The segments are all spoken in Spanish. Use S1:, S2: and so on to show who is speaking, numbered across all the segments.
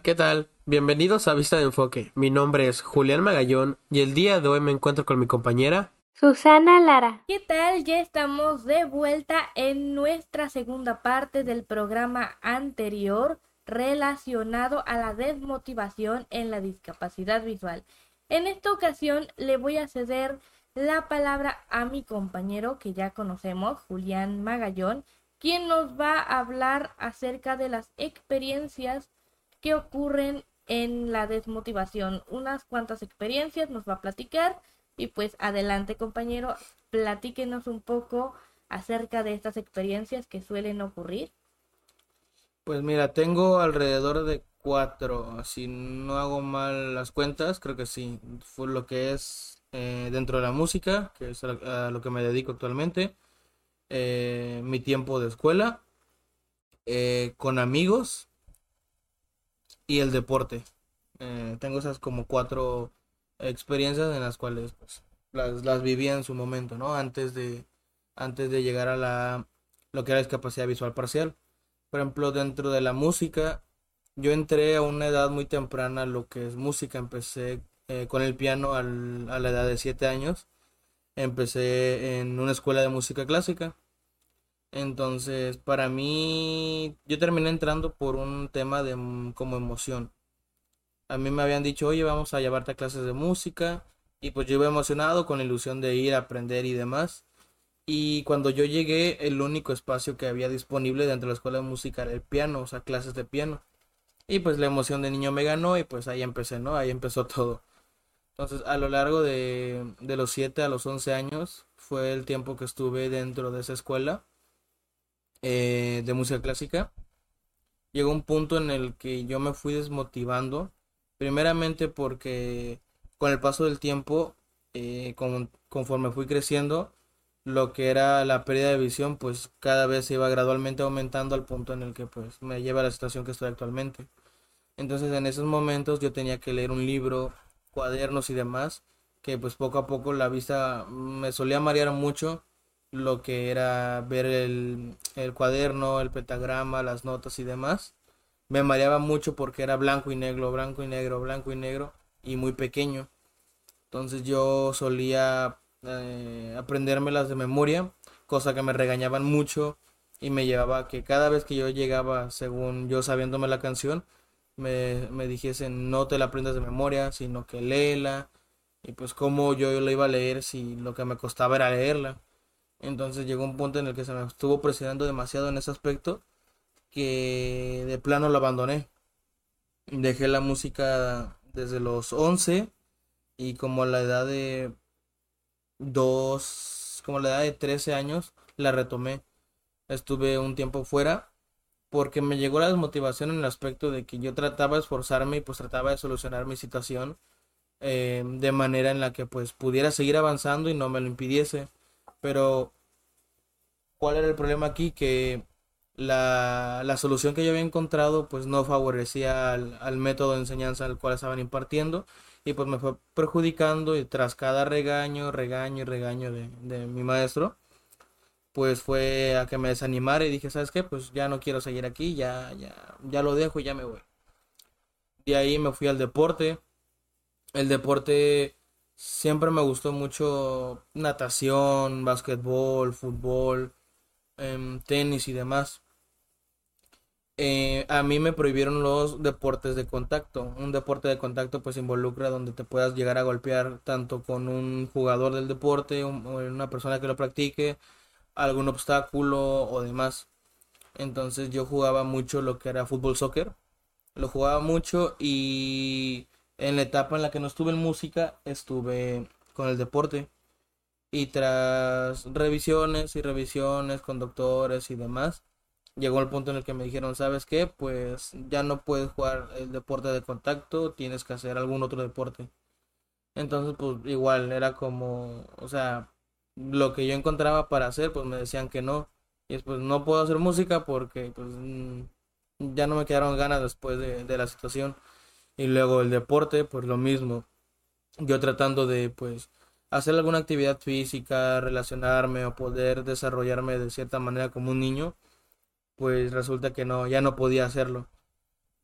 S1: Hola, ¿qué tal? Bienvenidos a Vista de Enfoque. Mi nombre es Julián Magallón y el día de hoy me encuentro con mi compañera
S2: Susana Lara.
S3: ¿Qué tal? Ya estamos de vuelta en nuestra segunda parte del programa anterior relacionado a la desmotivación en la discapacidad visual. En esta ocasión le voy a ceder la palabra a mi compañero que ya conocemos, Julián Magallón, quien nos va a hablar acerca de las experiencias que ocurren en la desmotivación. Unas cuantas experiencias nos va a platicar y pues adelante compañero, platíquenos un poco acerca de estas experiencias que suelen ocurrir.
S4: Pues mira, tengo alrededor de cuatro, si no hago mal las cuentas, creo que sí, fue lo que es eh, dentro de la música, que es a, lo que me dedico actualmente, eh, mi tiempo de escuela, eh, con amigos, y el deporte. Eh, tengo esas como cuatro experiencias en las cuales pues, las, las viví en su momento, ¿no? Antes de, antes de llegar a la, lo que era discapacidad visual parcial. Por ejemplo, dentro de la música, yo entré a una edad muy temprana lo que es música. Empecé eh, con el piano al, a la edad de 7 años. Empecé en una escuela de música clásica. Entonces, para mí, yo terminé entrando por un tema de mm, como emoción. A mí me habían dicho, oye, vamos a llevarte a clases de música. Y pues yo iba emocionado con la ilusión de ir a aprender y demás. Y cuando yo llegué, el único espacio que había disponible dentro de la escuela de música era el piano, o sea, clases de piano. Y pues la emoción de niño me ganó y pues ahí empecé, ¿no? Ahí empezó todo. Entonces, a lo largo de, de los 7 a los 11 años fue el tiempo que estuve dentro de esa escuela eh, de música clásica, llegó un punto en el que yo me fui desmotivando, primeramente porque con el paso del tiempo, eh, conforme fui creciendo, lo que era la pérdida de visión, pues cada vez se iba gradualmente aumentando al punto en el que pues me lleva a la situación que estoy actualmente. Entonces en esos momentos yo tenía que leer un libro, cuadernos y demás, que pues poco a poco la vista me solía marear mucho lo que era ver el, cuaderno, el pentagrama, las notas y demás. Me mareaba mucho porque era blanco y negro, blanco y negro, blanco y negro y muy pequeño. Entonces yo solía eh, aprendérmelas de memoria, cosa que me regañaban mucho y me llevaba que cada vez que yo llegaba, según yo sabiéndome la canción, me, me dijesen no te la aprendas de memoria, sino que léela. Y pues como yo la iba a leer si lo que me costaba era leerla. Entonces llegó un punto en el que se me estuvo presionando demasiado en ese aspecto que de plano lo abandoné. Dejé la música desde los 11 y como a la edad de dos, como a la edad de 13 años la retomé. Estuve un tiempo fuera porque me llegó la desmotivación en el aspecto de que yo trataba de esforzarme y pues trataba de solucionar mi situación eh, de manera en la que pues pudiera seguir avanzando y no me lo impidiese pero, ¿cuál era el problema aquí? Que la, solución que yo había encontrado pues no favorecía al, método de enseñanza al cual estaban impartiendo y pues me fue perjudicando y tras cada regaño, regaño y regaño de, de mi maestro, pues fue a que me desanimara y dije, ¿sabes qué? Pues ya no quiero seguir aquí, ya, ya, ya lo dejo y ya me voy. De ahí me fui al deporte. El deporte Siempre me gustó mucho natación, básquetbol, fútbol, em, tenis y demás. Eh, a mí me prohibieron los deportes de contacto. Un deporte de contacto pues involucra donde te puedas llegar a golpear tanto con un jugador del deporte o una persona que lo practique, algún obstáculo o demás. Entonces yo jugaba mucho lo que era fútbol soccer. Lo jugaba mucho y en la etapa en la que no estuve en música, estuve con el deporte. Y tras revisiones y revisiones con doctores y demás, llegó el punto en el que me dijeron, ¿sabes qué? Pues ya no puedes jugar el deporte de contacto, tienes que hacer algún otro deporte. Entonces, pues igual era como, o sea, lo que yo encontraba para hacer, pues me decían que no. Y después no puedo hacer música porque pues mm, ya no me quedaron ganas después de, de la situación. Y luego el deporte, pues lo mismo. Yo tratando de, pues, hacer alguna actividad física, relacionarme o poder desarrollarme de cierta manera como un niño, pues resulta que no, ya no podía hacerlo.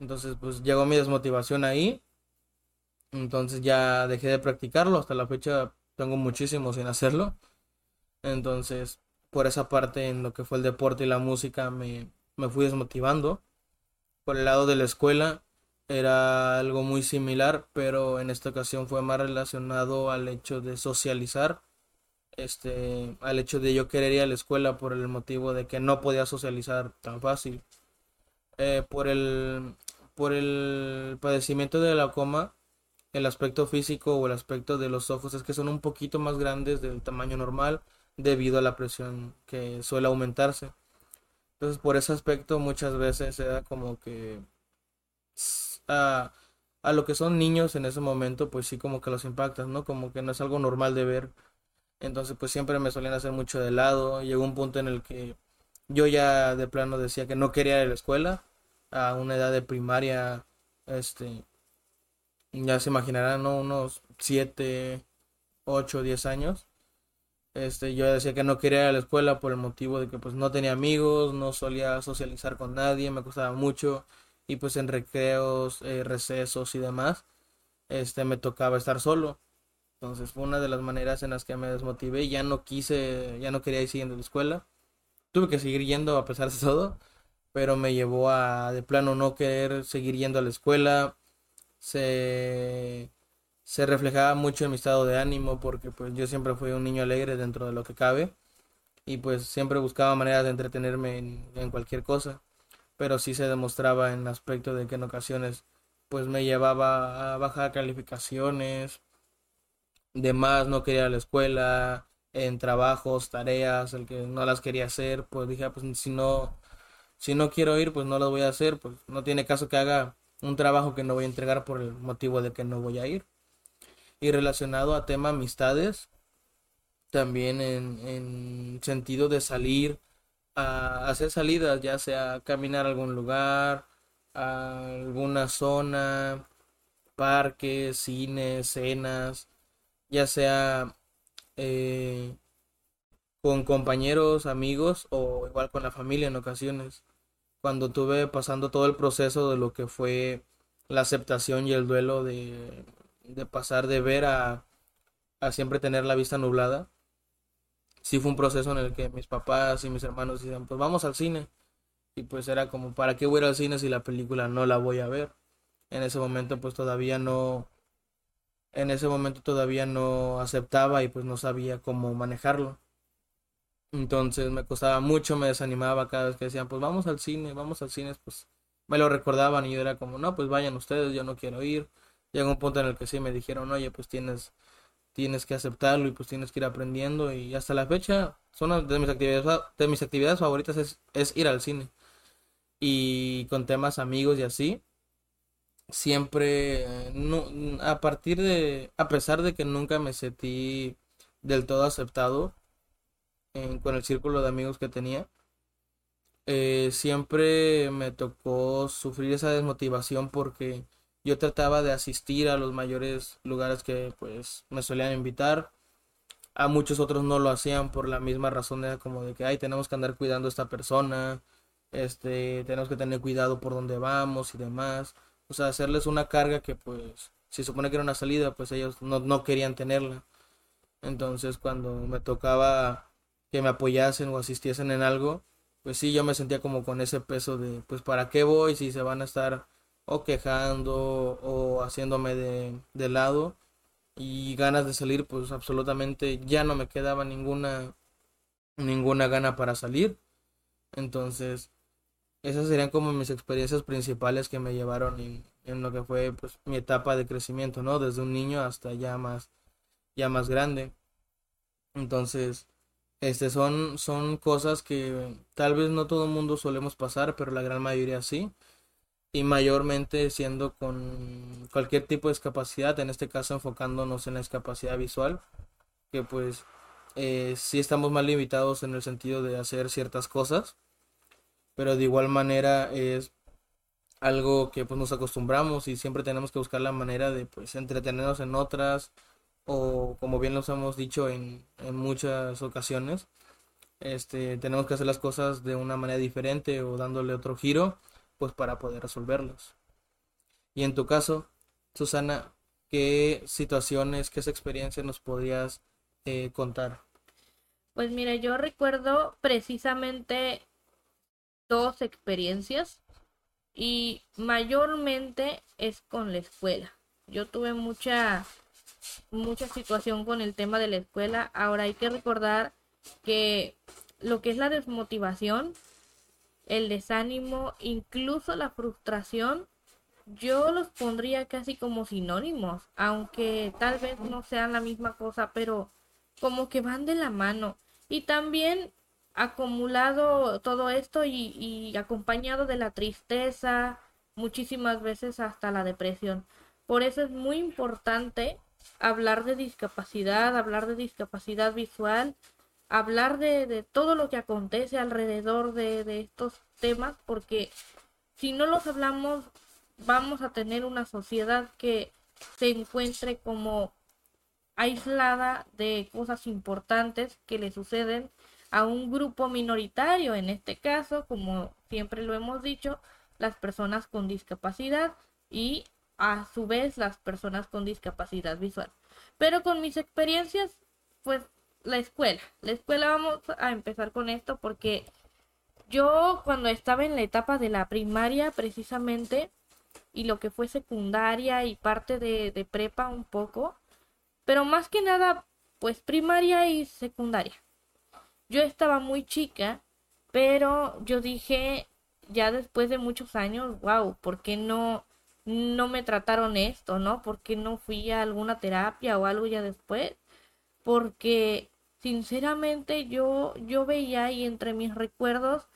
S4: Entonces, pues llegó mi desmotivación ahí. Entonces ya dejé de practicarlo. Hasta la fecha tengo muchísimo sin hacerlo. Entonces, por esa parte, en lo que fue el deporte y la música, me, me fui desmotivando. Por el lado de la escuela, era algo muy similar, pero en esta ocasión fue más relacionado al hecho de socializar, este, al hecho de yo querer ir a la escuela por el motivo de que no podía socializar tan fácil. Eh, por el por el padecimiento de la coma, el aspecto físico o el aspecto de los ojos es que son un poquito más grandes del tamaño normal debido a la presión que suele aumentarse. Entonces, por ese aspecto muchas veces se da como que a, a lo que son niños en ese momento, pues sí como que los impactas, ¿no? Como que no es algo normal de ver. Entonces, pues siempre me solían hacer mucho de lado. Llegó un punto en el que yo ya de plano decía que no quería ir a la escuela a una edad de primaria, este, ya se imaginarán, ¿no? Unos 7, 8, 10 años. Este, yo decía que no quería ir a la escuela por el motivo de que pues no tenía amigos, no solía socializar con nadie, me costaba mucho y pues en recreos, eh, recesos y demás, este me tocaba estar solo. Entonces fue una de las maneras en las que me desmotivé, ya no quise, ya no quería ir siguiendo la escuela. Tuve que seguir yendo a pesar de todo, pero me llevó a de plano no querer seguir yendo a la escuela. Se se reflejaba mucho en mi estado de ánimo porque pues yo siempre fui un niño alegre dentro de lo que cabe y pues siempre buscaba maneras de entretenerme en, en cualquier cosa pero sí se demostraba en aspecto de que en ocasiones pues me llevaba a bajar calificaciones, de más no quería ir a la escuela, en trabajos, tareas, el que no las quería hacer, pues dije, ah, pues si no, si no quiero ir, pues no las voy a hacer, pues no tiene caso que haga un trabajo que no voy a entregar por el motivo de que no voy a ir. Y relacionado a tema amistades, también en, en sentido de salir, a hacer salidas, ya sea caminar a algún lugar, a alguna zona, parques, cines, cenas, ya sea eh, con compañeros, amigos o igual con la familia en ocasiones. Cuando tuve pasando todo el proceso de lo que fue la aceptación y el duelo de, de pasar de ver a, a siempre tener la vista nublada, sí fue un proceso en el que mis papás y mis hermanos decían, pues vamos al cine. Y pues era como, ¿para qué voy a ir al cine si la película no la voy a ver? En ese momento pues todavía no, en ese momento todavía no aceptaba y pues no sabía cómo manejarlo. Entonces me costaba mucho, me desanimaba cada vez que decían, pues vamos al cine, vamos al cine, pues me lo recordaban y yo era como, no, pues vayan ustedes, yo no quiero ir. Llegó un punto en el que sí me dijeron, oye, pues tienes tienes que aceptarlo y pues tienes que ir aprendiendo. Y hasta la fecha son de mis actividades de mis actividades favoritas es, es ir al cine. Y con temas amigos y así siempre no, a partir de a pesar de que nunca me sentí del todo aceptado con el círculo de amigos que tenía eh, siempre me tocó sufrir esa desmotivación porque yo trataba de asistir a los mayores lugares que pues me solían invitar. A muchos otros no lo hacían por la misma razón, era como de que, ay, tenemos que andar cuidando a esta persona, este, tenemos que tener cuidado por dónde vamos y demás. O sea, hacerles una carga que pues, si supone que era una salida, pues ellos no, no querían tenerla. Entonces, cuando me tocaba que me apoyasen o asistiesen en algo, pues sí, yo me sentía como con ese peso de, pues, ¿para qué voy si se van a estar o quejando o haciéndome de, de lado y ganas de salir pues absolutamente ya no me quedaba ninguna ninguna gana para salir. Entonces esas serían como mis experiencias principales que me llevaron en, lo que fue pues mi etapa de crecimiento no desde un niño hasta ya más ya más grande. Entonces este son son cosas que tal vez no todo el mundo solemos pasar pero la gran mayoría sí y mayormente siendo con cualquier tipo de discapacidad, en este caso enfocándonos en la discapacidad visual, que pues eh, sí estamos más limitados en el sentido de hacer ciertas cosas, pero de igual manera es algo que pues nos acostumbramos y siempre tenemos que buscar la manera de pues entretenernos en otras o como bien los hemos dicho en, en muchas ocasiones, este, tenemos que hacer las cosas de una manera diferente o dándole otro giro pues para poder resolverlos. Y en tu caso, Susana, ¿qué situaciones, qué experiencias nos podrías eh, contar?
S3: Pues mira, yo recuerdo precisamente dos experiencias y mayormente es con la escuela. Yo tuve mucha mucha situación con el tema de la escuela. Ahora hay que recordar que lo que es la desmotivación, el desánimo, incluso la frustración, yo los pondría casi como sinónimos, aunque tal vez no sean la misma cosa, pero como que van de la mano. Y también acumulado todo esto y, acompañado de la tristeza, muchísimas veces hasta la depresión. Por eso es muy importante hablar de discapacidad, hablar de discapacidad visual, hablar de, de todo lo que acontece alrededor de, de estos temas, porque si no los hablamos vamos a tener una sociedad que se encuentre como aislada de cosas importantes que le suceden a un grupo minoritario, en este caso, como siempre lo hemos dicho, las personas con discapacidad y a su vez las personas con discapacidad visual. Pero con mis experiencias, pues la escuela. La escuela vamos a empezar con esto porque yo cuando estaba en la etapa de la primaria precisamente y lo que fue secundaria y parte de, de prepa un poco, pero más que nada pues primaria y secundaria. Yo estaba muy chica, pero yo dije ya después de muchos años, wow, ¿por qué no no me trataron esto, ¿no? Porque no fui a alguna terapia o algo ya después. Porque sinceramente yo, yo veía y entre mis recuerdos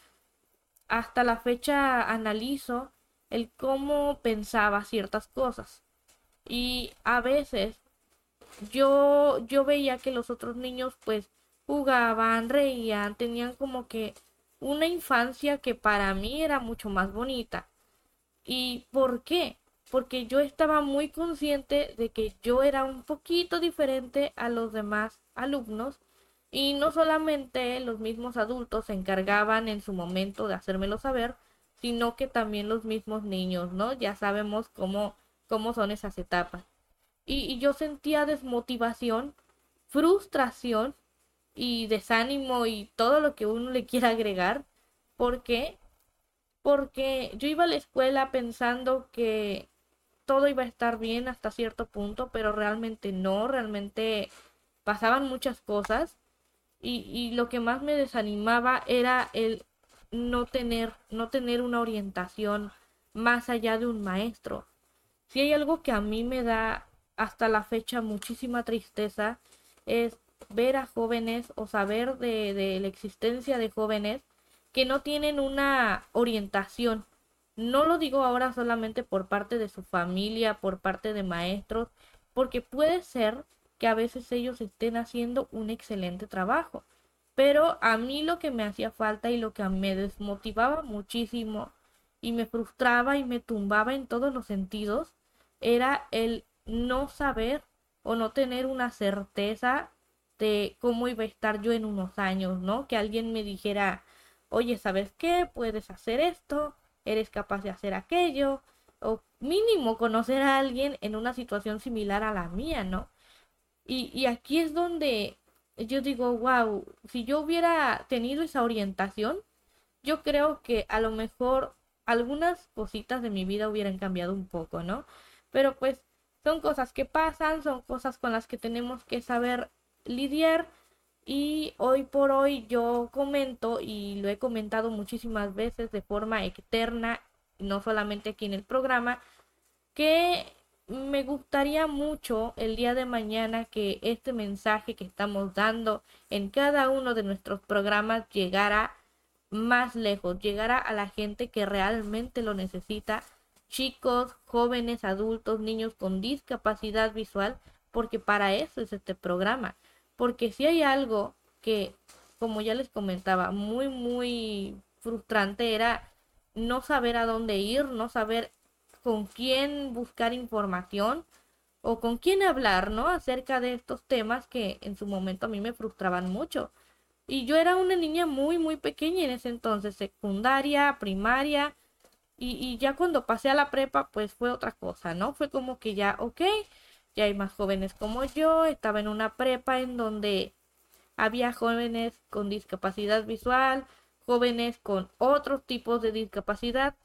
S3: hasta la fecha analizo el cómo pensaba ciertas cosas. Y a veces yo, yo veía que los otros niños pues jugaban, reían, tenían como que una infancia que para mí era mucho más bonita. ¿Y por qué? porque yo estaba muy consciente de que yo era un poquito diferente a los demás alumnos y no solamente los mismos adultos se encargaban en su momento de hacérmelo saber, sino que también los mismos niños, ¿no? Ya sabemos cómo, cómo son esas etapas. Y, y yo sentía desmotivación, frustración y desánimo y todo lo que uno le quiera agregar. ¿Por qué? Porque yo iba a la escuela pensando que todo iba a estar bien hasta cierto punto, pero realmente no, realmente pasaban muchas cosas y, y lo que más me desanimaba era el no tener, no tener una orientación más allá de un maestro. Si hay algo que a mí me da hasta la fecha muchísima tristeza es ver a jóvenes o saber de, de la existencia de jóvenes que no tienen una orientación, no lo digo ahora solamente por parte de su familia, por parte de maestros, porque puede ser que a veces ellos estén haciendo un excelente trabajo. Pero a mí lo que me hacía falta y lo que me desmotivaba muchísimo y me frustraba y me tumbaba en todos los sentidos era el no saber o no tener una certeza de cómo iba a estar yo en unos años, ¿no? Que alguien me dijera, oye, ¿sabes qué? Puedes hacer esto, eres capaz de hacer aquello, o mínimo conocer a alguien en una situación similar a la mía, ¿no? Y, aquí es donde yo digo, wow, si yo hubiera tenido esa orientación, yo creo que a lo mejor algunas cositas de mi vida hubieran cambiado un poco, ¿no? Pero pues son cosas que pasan, son cosas con las que tenemos que saber lidiar y hoy por hoy yo comento y lo he comentado muchísimas veces de forma externa, no solamente aquí en el programa, que me gustaría mucho el día de mañana que este mensaje que estamos dando en cada uno de nuestros programas llegara más lejos, llegara a la gente que realmente lo necesita, chicos, jóvenes, adultos, niños con discapacidad visual, porque para eso es este programa. Porque si hay algo que, como ya les comentaba, muy, muy frustrante era no saber a dónde ir, no saber con quién buscar información o con quién hablar, ¿no? Acerca de estos temas que en su momento a mí me frustraban mucho. Y yo era una niña muy, muy pequeña en ese entonces, secundaria, primaria, Y, y ya cuando pasé a la prepa, pues fue otra cosa, ¿no? Fue como que ya, ok, ya hay más jóvenes como yo, estaba en una prepa en donde había jóvenes con discapacidad visual, jóvenes con otros tipos de discapacidad.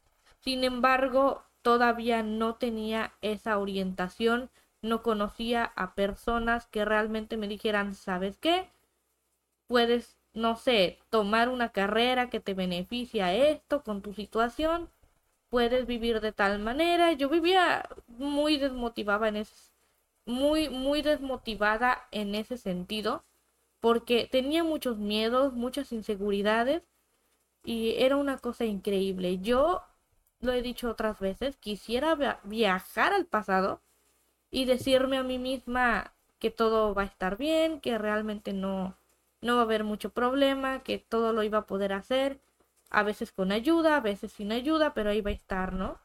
S3: Sin embargo, todavía no tenía esa orientación, no conocía a personas que realmente me dijeran, ¿sabes qué? Puedes, no sé, tomar una carrera que te beneficia esto con tu situación, puedes vivir de tal manera. Yo vivía muy desmotivada en ese, muy, muy desmotivada en ese sentido, porque tenía muchos miedos, muchas inseguridades, y era una cosa increíble. Yo lo he dicho otras veces, quisiera viajar al pasado y decirme a mí misma que todo va a estar bien, que realmente no, no va a haber mucho problema, que todo lo iba a poder hacer, a veces con ayuda, a veces sin ayuda, pero ahí va a estar, ¿no?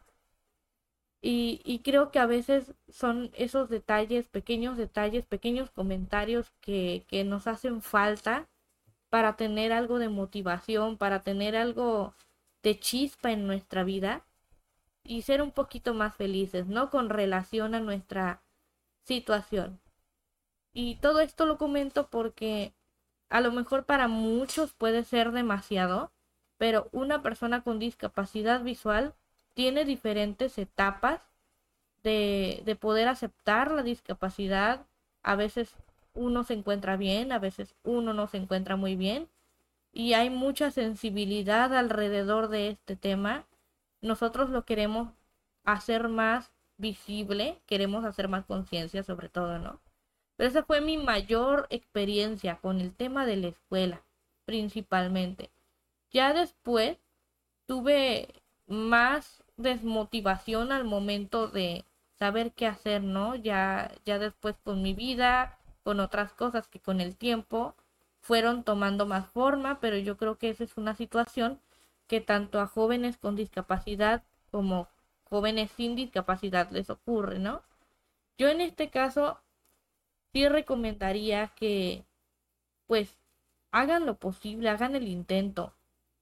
S3: Y, y creo que a veces son esos detalles, pequeños detalles, pequeños comentarios que, que nos hacen falta para tener algo de motivación, para tener algo de chispa en nuestra vida y ser un poquito más felices, ¿no? Con relación a nuestra situación. Y todo esto lo comento porque a lo mejor para muchos puede ser demasiado, pero una persona con discapacidad visual tiene diferentes etapas de, de poder aceptar la discapacidad. A veces uno se encuentra bien, a veces uno no se encuentra muy bien. Y hay mucha sensibilidad alrededor de este tema. Nosotros lo queremos hacer más visible, queremos hacer más conciencia sobre todo, ¿no? Pero esa fue mi mayor experiencia con el tema de la escuela, principalmente. Ya después tuve más desmotivación al momento de saber qué hacer, ¿no? Ya, ya después con mi vida, con otras cosas que con el tiempo fueron tomando más forma, pero yo creo que esa es una situación que tanto a jóvenes con discapacidad como jóvenes sin discapacidad les ocurre, ¿no? Yo en este caso sí recomendaría que pues hagan lo posible, hagan el intento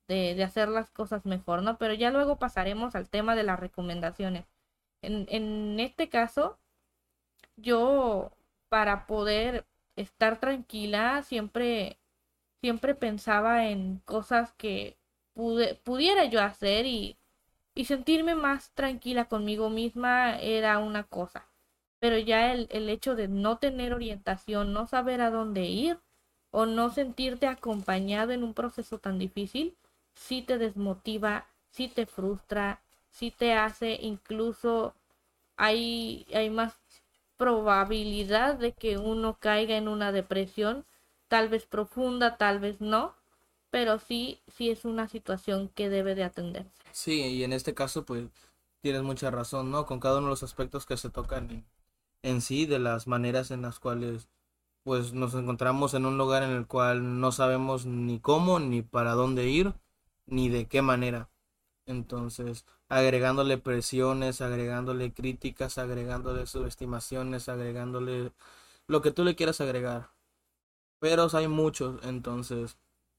S3: de, de, hacer las cosas mejor, ¿no? Pero ya luego pasaremos al tema de las recomendaciones. En, en este caso, yo para poder estar tranquila siempre siempre pensaba en cosas que pude, pudiera yo hacer y, y sentirme más tranquila conmigo misma era una cosa. Pero ya el, el hecho de no tener orientación, no saber a dónde ir o no sentirte acompañado en un proceso tan difícil, sí te desmotiva, sí te frustra, sí te hace incluso hay, hay más probabilidad de que uno caiga en una depresión, tal vez profunda, tal vez no, pero sí, sí es una situación que debe de atenderse.
S4: Sí, y en este caso, pues tienes mucha razón, ¿no? Con cada uno de los aspectos que se tocan en, en sí, de las maneras en las cuales pues nos encontramos en un lugar en el cual no sabemos ni cómo, ni para dónde ir, ni de qué manera. Entonces, agregándole presiones, agregándole críticas, agregándole subestimaciones, agregándole lo que tú le quieras agregar. Pero hay muchos, entonces,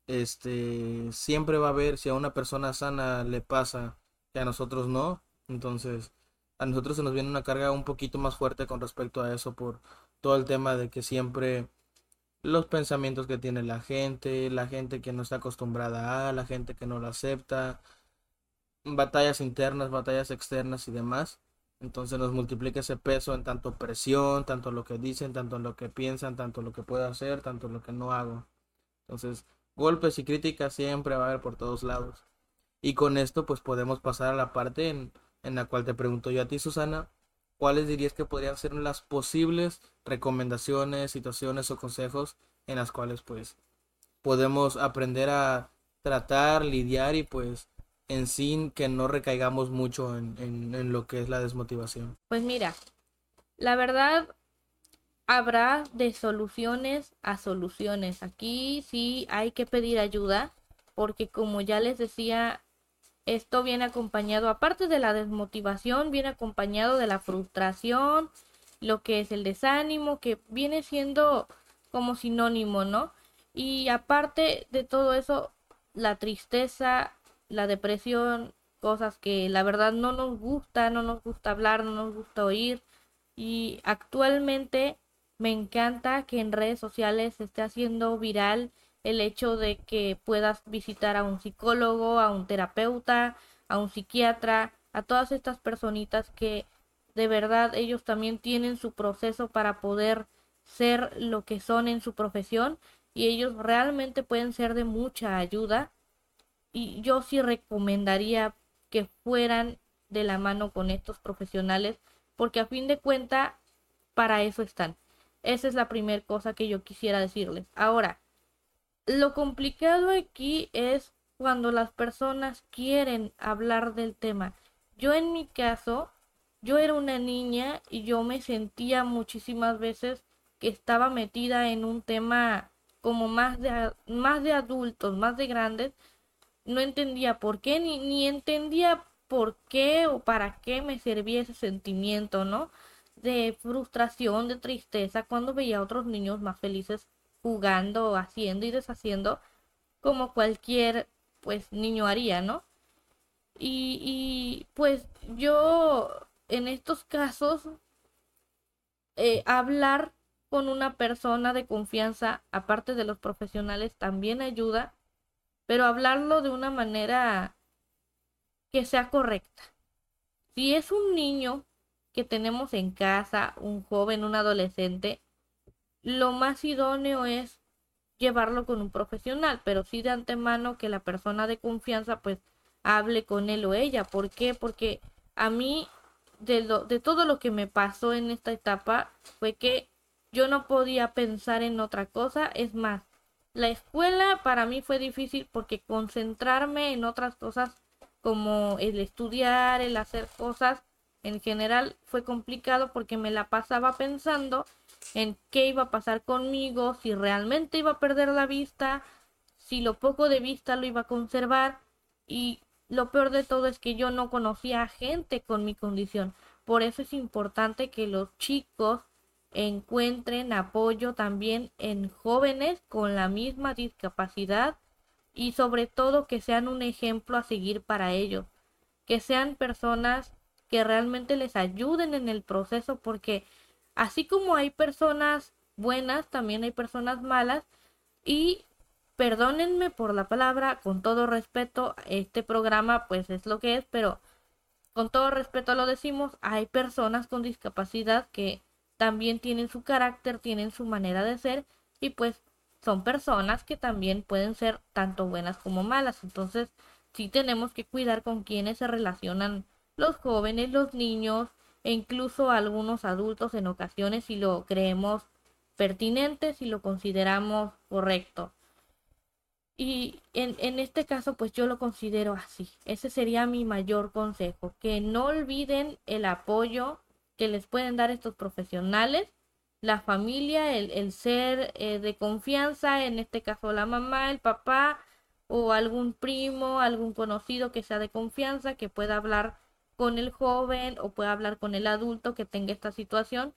S4: este, siempre va a haber, si a una persona sana le pasa que a nosotros no, entonces a nosotros se nos viene una carga un poquito más fuerte con respecto a eso por todo el tema de que siempre los pensamientos que tiene la gente, la gente que no está acostumbrada a, la gente que no lo acepta, batallas internas, batallas externas y demás. Entonces nos multiplica ese peso en tanto presión, tanto lo que dicen, tanto lo que piensan, tanto lo que puedo hacer, tanto lo que no hago. Entonces, golpes y críticas siempre va a haber por todos lados. Y con esto pues podemos pasar a la parte en, en la cual te pregunto yo a ti, Susana, ¿cuáles dirías que podrían ser las posibles recomendaciones, situaciones o consejos en las cuales pues podemos aprender a tratar, lidiar y pues en sí que no recaigamos mucho en, en, en, lo que es la desmotivación?
S3: Pues mira, la verdad habrá de soluciones a soluciones. Aquí sí hay que pedir ayuda porque como ya les decía, esto viene acompañado, aparte de la desmotivación, viene acompañado de la frustración, lo que es el desánimo, que viene siendo como sinónimo, ¿no? Y aparte de todo eso, la tristeza, la depresión cosas que la verdad no nos gusta, no nos gusta hablar, no nos gusta oír. Y actualmente me encanta que en redes sociales se esté haciendo viral el hecho de que puedas visitar a un psicólogo, a un terapeuta, a un psiquiatra, a todas estas personitas que de verdad ellos también tienen su proceso para poder ser lo que son en su profesión y ellos realmente pueden ser de mucha ayuda y yo sí recomendaría que fueran de la mano con estos profesionales porque a fin de cuenta para eso están. Esa es la primera cosa que yo quisiera decirles. Ahora, lo complicado aquí es cuando las personas quieren hablar del tema. Yo en mi caso, yo era una niña y yo me sentía muchísimas veces que estaba metida en un tema como más de, más de adultos, más de grandes. No entendía por qué, ni, ni entendía por qué o para qué me servía ese sentimiento, ¿no? De frustración, de tristeza, cuando veía a otros niños más felices jugando, haciendo y deshaciendo, como cualquier pues niño haría, ¿no? Y, y pues yo en estos casos eh, hablar con una persona de confianza, aparte de los profesionales, también ayuda, pero hablarlo de una manera que sea correcta. Si es un niño que tenemos en casa, un joven, un adolescente, lo más idóneo es llevarlo con un profesional, pero sí de antemano que la persona de confianza pues hable con él o ella. ¿Por qué? Porque a mí de, lo, de todo lo que me pasó en esta etapa fue que yo no podía pensar en otra cosa. Es más, la escuela para mí fue difícil porque concentrarme en otras cosas como el estudiar, el hacer cosas, en general fue complicado porque me la pasaba pensando en qué iba a pasar conmigo, si realmente iba a perder la vista, si lo poco de vista lo iba a conservar y lo peor de todo es que yo no conocía a gente con mi condición. Por eso es importante que los chicos encuentren apoyo también en jóvenes con la misma discapacidad y sobre todo que sean un ejemplo a seguir para ellos, que sean personas que realmente les ayuden en el proceso porque así como hay personas buenas, también hay personas malas. Y perdónenme por la palabra, con todo respeto, este programa pues es lo que es, pero con todo respeto lo decimos, hay personas con discapacidad que también tienen su carácter, tienen su manera de ser y pues son personas que también pueden ser tanto buenas como malas. Entonces, sí tenemos que cuidar con quienes se relacionan los jóvenes, los niños e incluso algunos adultos en ocasiones si lo creemos pertinente, si lo consideramos correcto. Y en, en, este caso, pues yo lo considero así. Ese sería mi mayor consejo, que no olviden el apoyo que les pueden dar estos profesionales, la familia, el, ser eh, de confianza, en este caso la mamá, el papá o algún primo, algún conocido que sea de confianza, que pueda hablar con el joven o pueda hablar con el adulto que tenga esta situación.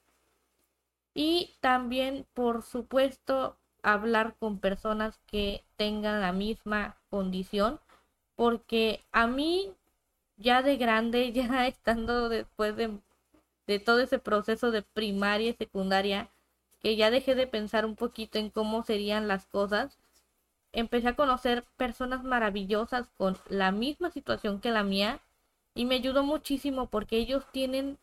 S3: Y también, por supuesto, hablar con personas que tengan la misma condición, porque a mí, ya de grande, ya estando después de de todo ese proceso de primaria y secundaria, que ya dejé de pensar un poquito en cómo serían las cosas, empecé a conocer personas maravillosas con la misma situación que la mía y me ayudó muchísimo porque ellos tienen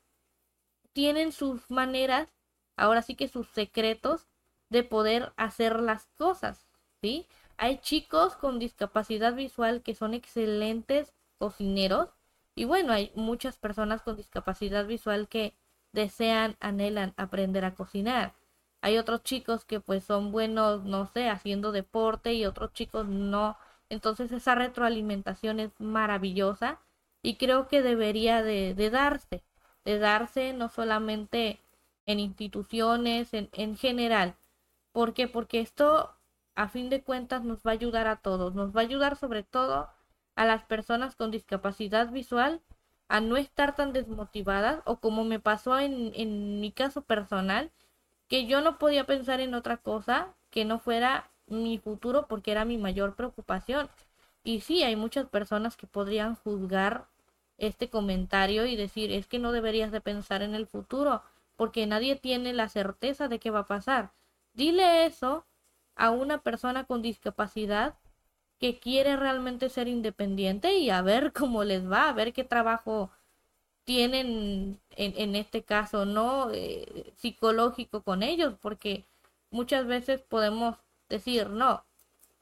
S3: tienen sus maneras, ahora sí que sus secretos de poder hacer las cosas, ¿sí? Hay chicos con discapacidad visual que son excelentes cocineros y bueno, hay muchas personas con discapacidad visual que desean, anhelan aprender a cocinar. Hay otros chicos que pues son buenos, no sé, haciendo deporte y otros chicos no. Entonces esa retroalimentación es maravillosa y creo que debería de, de darse, de darse no solamente en instituciones, en, en general. ¿Por qué? Porque esto a fin de cuentas nos va a ayudar a todos, nos va a ayudar sobre todo a las personas con discapacidad visual a no estar tan desmotivadas o como me pasó en, en mi caso personal, que yo no podía pensar en otra cosa que no fuera mi futuro porque era mi mayor preocupación. Y sí, hay muchas personas que podrían juzgar este comentario y decir, es que no deberías de pensar en el futuro, porque nadie tiene la certeza de qué va a pasar. Dile eso a una persona con discapacidad que quiere realmente ser independiente y a ver cómo les va, a ver qué trabajo tienen en, este caso, ¿no? Eh, psicológico con ellos, porque muchas veces podemos decir, no,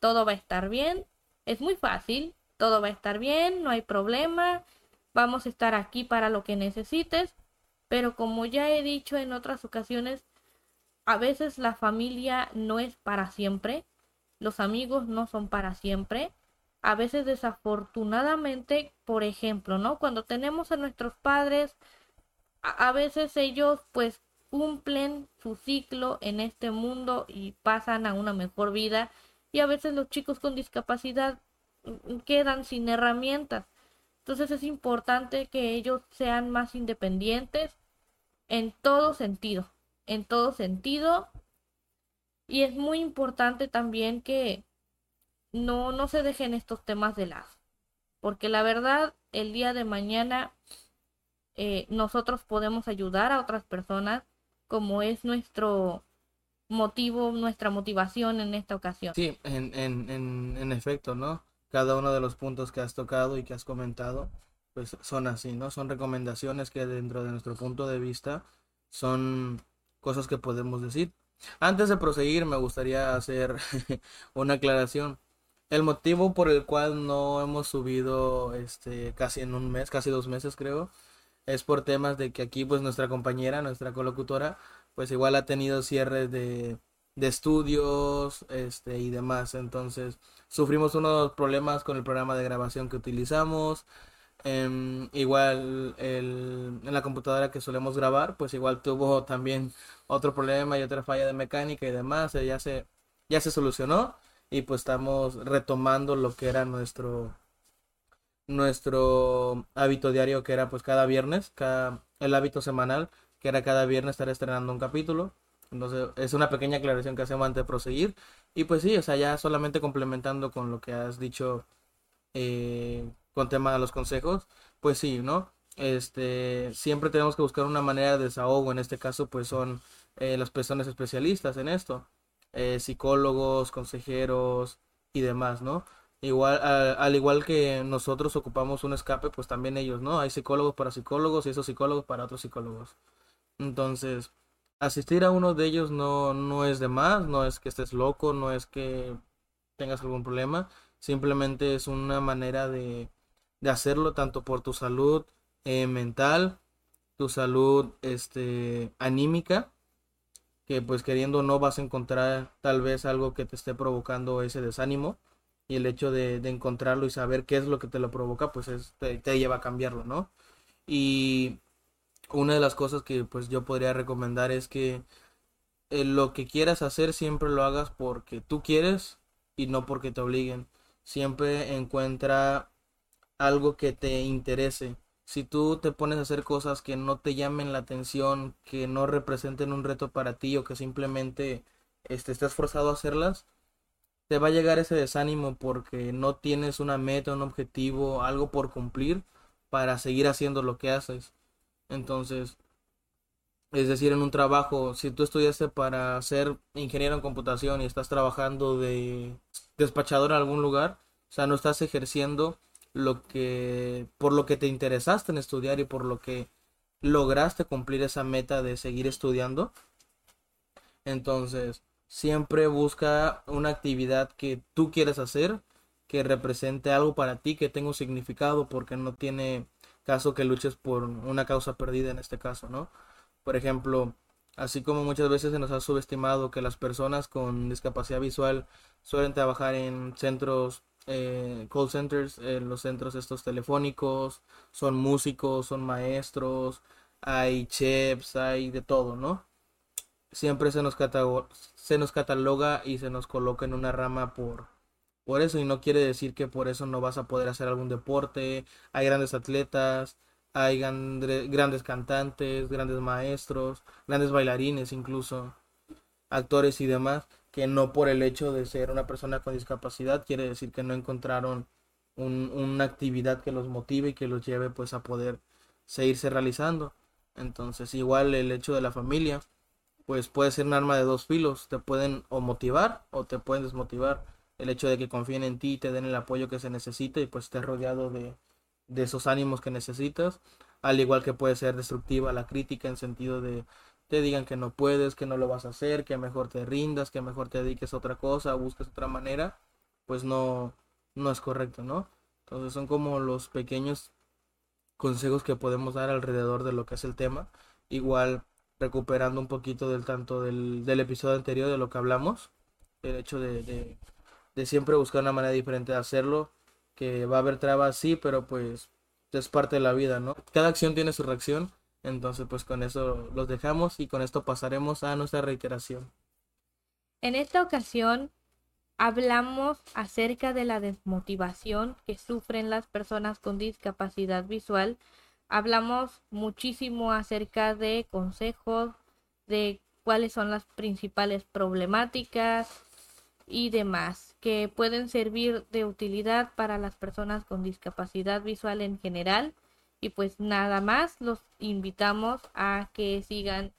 S3: todo va a estar bien, es muy fácil, todo va a estar bien, no hay problema, vamos a estar aquí para lo que necesites, pero como ya he dicho en otras ocasiones, a veces la familia no es para siempre, los amigos no son para siempre, a veces desafortunadamente, por ejemplo, ¿no? Cuando tenemos a nuestros padres, a, veces ellos pues cumplen su ciclo en este mundo y pasan a una mejor vida y a veces los chicos con discapacidad mm, quedan sin herramientas. Entonces es importante que ellos sean más independientes en todo sentido, en todo sentido. Y es muy importante también que no, no se dejen estos temas de lado. Porque la verdad, el día de mañana eh, nosotros podemos ayudar a otras personas como es nuestro motivo, nuestra motivación en esta ocasión.
S4: Sí, en, en, en, en efecto, ¿no? Cada uno de los puntos que has tocado y que has comentado, pues son así, ¿no? Son recomendaciones que dentro de nuestro punto de vista son cosas que podemos decir. Antes de proseguir, me gustaría hacer una aclaración. El motivo por el cual no hemos subido este casi en un mes, casi dos meses creo, es por temas de que aquí pues nuestra compañera, nuestra colocutora, pues igual ha tenido cierres de, de estudios este y demás. Entonces sufrimos unos problemas con el programa de grabación que utilizamos. Em, igual el, en la computadora que solemos grabar, pues igual tuvo también otro problema y otra falla de mecánica y demás. Ya se, ya se solucionó y pues estamos retomando lo que era nuestro nuestro hábito diario que era pues cada viernes, cada, el hábito semanal que era cada viernes estar estrenando un capítulo. Entonces es una pequeña aclaración que hacemos antes de proseguir. Y pues sí, o sea, ya solamente complementando con lo que has dicho eh, con tema de los consejos, pues sí, ¿no? Este, siempre tenemos que buscar una manera de desahogo. En este caso, pues son eh, las personas especialistas en esto. Eh, psicólogos, consejeros y demás, ¿no? Igual, al igual que nosotros ocupamos un escape, pues también ellos, ¿no? Hay psicólogos para psicólogos y esos psicólogos para otros psicólogos. Entonces, asistir a uno de ellos no, no es de más, no es que estés loco, no es que tengas algún problema, simplemente es una manera de, de hacerlo tanto por tu salud eh, mental, tu salud este, anímica que pues queriendo no vas a encontrar tal vez algo que te esté provocando ese desánimo y el hecho de, encontrarlo y saber qué es lo que te lo provoca pues te, lleva a cambiarlo, ¿no? Y una de las cosas que pues yo podría recomendar es que eh, lo que quieras hacer siempre lo hagas porque tú quieres y no porque te obliguen. Siempre encuentra algo que te interese si tú te pones a hacer cosas que no te llamen la atención, que no representen un reto para ti o que simplemente este, estés forzado a hacerlas, te va a llegar ese desánimo porque no tienes una meta, un objetivo, algo por cumplir para seguir haciendo lo que haces. Entonces, es decir, en un trabajo, si tú estudiaste para ser ingeniero en computación y estás trabajando de despachador en algún lugar, o sea, no estás ejerciendo lo que por lo que te interesaste en estudiar y por lo que lograste cumplir esa meta de seguir estudiando. Entonces, siempre busca una actividad que tú quieres hacer, que represente algo para ti, que tenga un significado, porque no tiene caso que luches por una causa perdida en este caso, ¿no? Por ejemplo, así como muchas veces se nos ha subestimado que las personas con discapacidad visual suelen trabajar en centros eh, call centers, eh, los centros estos telefónicos, son músicos, son maestros, hay chefs, hay de todo, ¿no? Siempre se nos, se nos cataloga y se nos coloca en una rama por, por eso y no quiere decir que por eso no vas a poder hacer algún deporte, hay grandes atletas, hay grandes cantantes, grandes maestros, grandes bailarines incluso, actores y demás que no por el hecho de ser una persona con discapacidad quiere decir que no encontraron un- una actividad que los motive y que los lleve pues a poder seguirse realizando. Entonces, igual el hecho de la familia, pues puede ser un arma de dos filos, te pueden o motivar o te pueden desmotivar. El hecho de que confíen en ti y te den el apoyo que se necesita y pues estés rodeado de, de esos ánimos que necesitas, al igual que puede ser destructiva la crítica en sentido de te digan que no puedes, que no lo vas a hacer, que mejor te rindas, que mejor te dediques a otra cosa, busques otra manera, pues no, no es correcto, ¿no? Entonces son como los pequeños consejos que podemos dar alrededor de lo que es el tema. Igual recuperando un poquito del tanto del, del episodio anterior de lo que hablamos, el hecho de, de, de siempre buscar una manera diferente de hacerlo, que va a haber trabas, sí, pero pues es parte de la vida, ¿no? Cada acción tiene su reacción, entonces pues con eso los dejamos y con esto pasaremos a nuestra reiteración.
S3: En esta ocasión hablamos acerca de la desmotivación que sufren las personas con discapacidad visual. Hablamos muchísimo acerca de consejos, de cuáles son las principales problemáticas y demás que pueden servir de utilidad para las personas con discapacidad visual en general. Y pues nada más, los invitamos a que sigan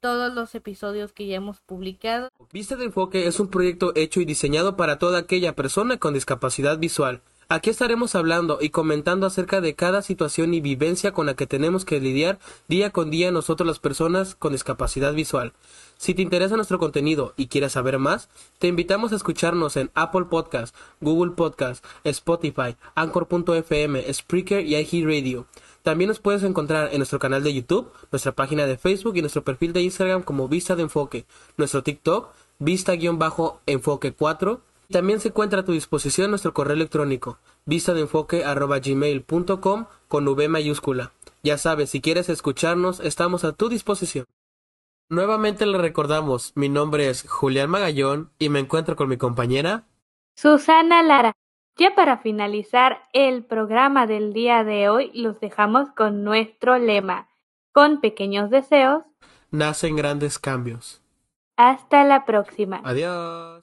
S3: todos los episodios que ya hemos publicado.
S1: Vista de Enfoque es un proyecto hecho y diseñado para toda aquella persona con discapacidad visual. Aquí estaremos hablando y comentando acerca de cada situación y vivencia con la que tenemos que lidiar día con día nosotros las personas con discapacidad visual. Si te interesa nuestro contenido y quieres saber más, te invitamos a escucharnos en Apple Podcast, Google Podcast, Spotify, Anchor.fm, Spreaker y iHeartRadio. También nos puedes encontrar en nuestro canal de YouTube, nuestra página de Facebook y nuestro perfil de Instagram como Vista de Enfoque, nuestro TikTok, Vista-Enfoque 4. También se encuentra a tu disposición nuestro correo electrónico, vistadenfoque.gmail.com con V mayúscula. Ya sabes, si quieres escucharnos, estamos a tu disposición. Nuevamente le recordamos, mi nombre es Julián Magallón y me encuentro con mi compañera
S3: Susana Lara. Ya para finalizar el programa del día de hoy, los dejamos con nuestro lema. Con pequeños deseos.
S1: Nacen grandes cambios.
S3: Hasta la próxima.
S1: Adiós.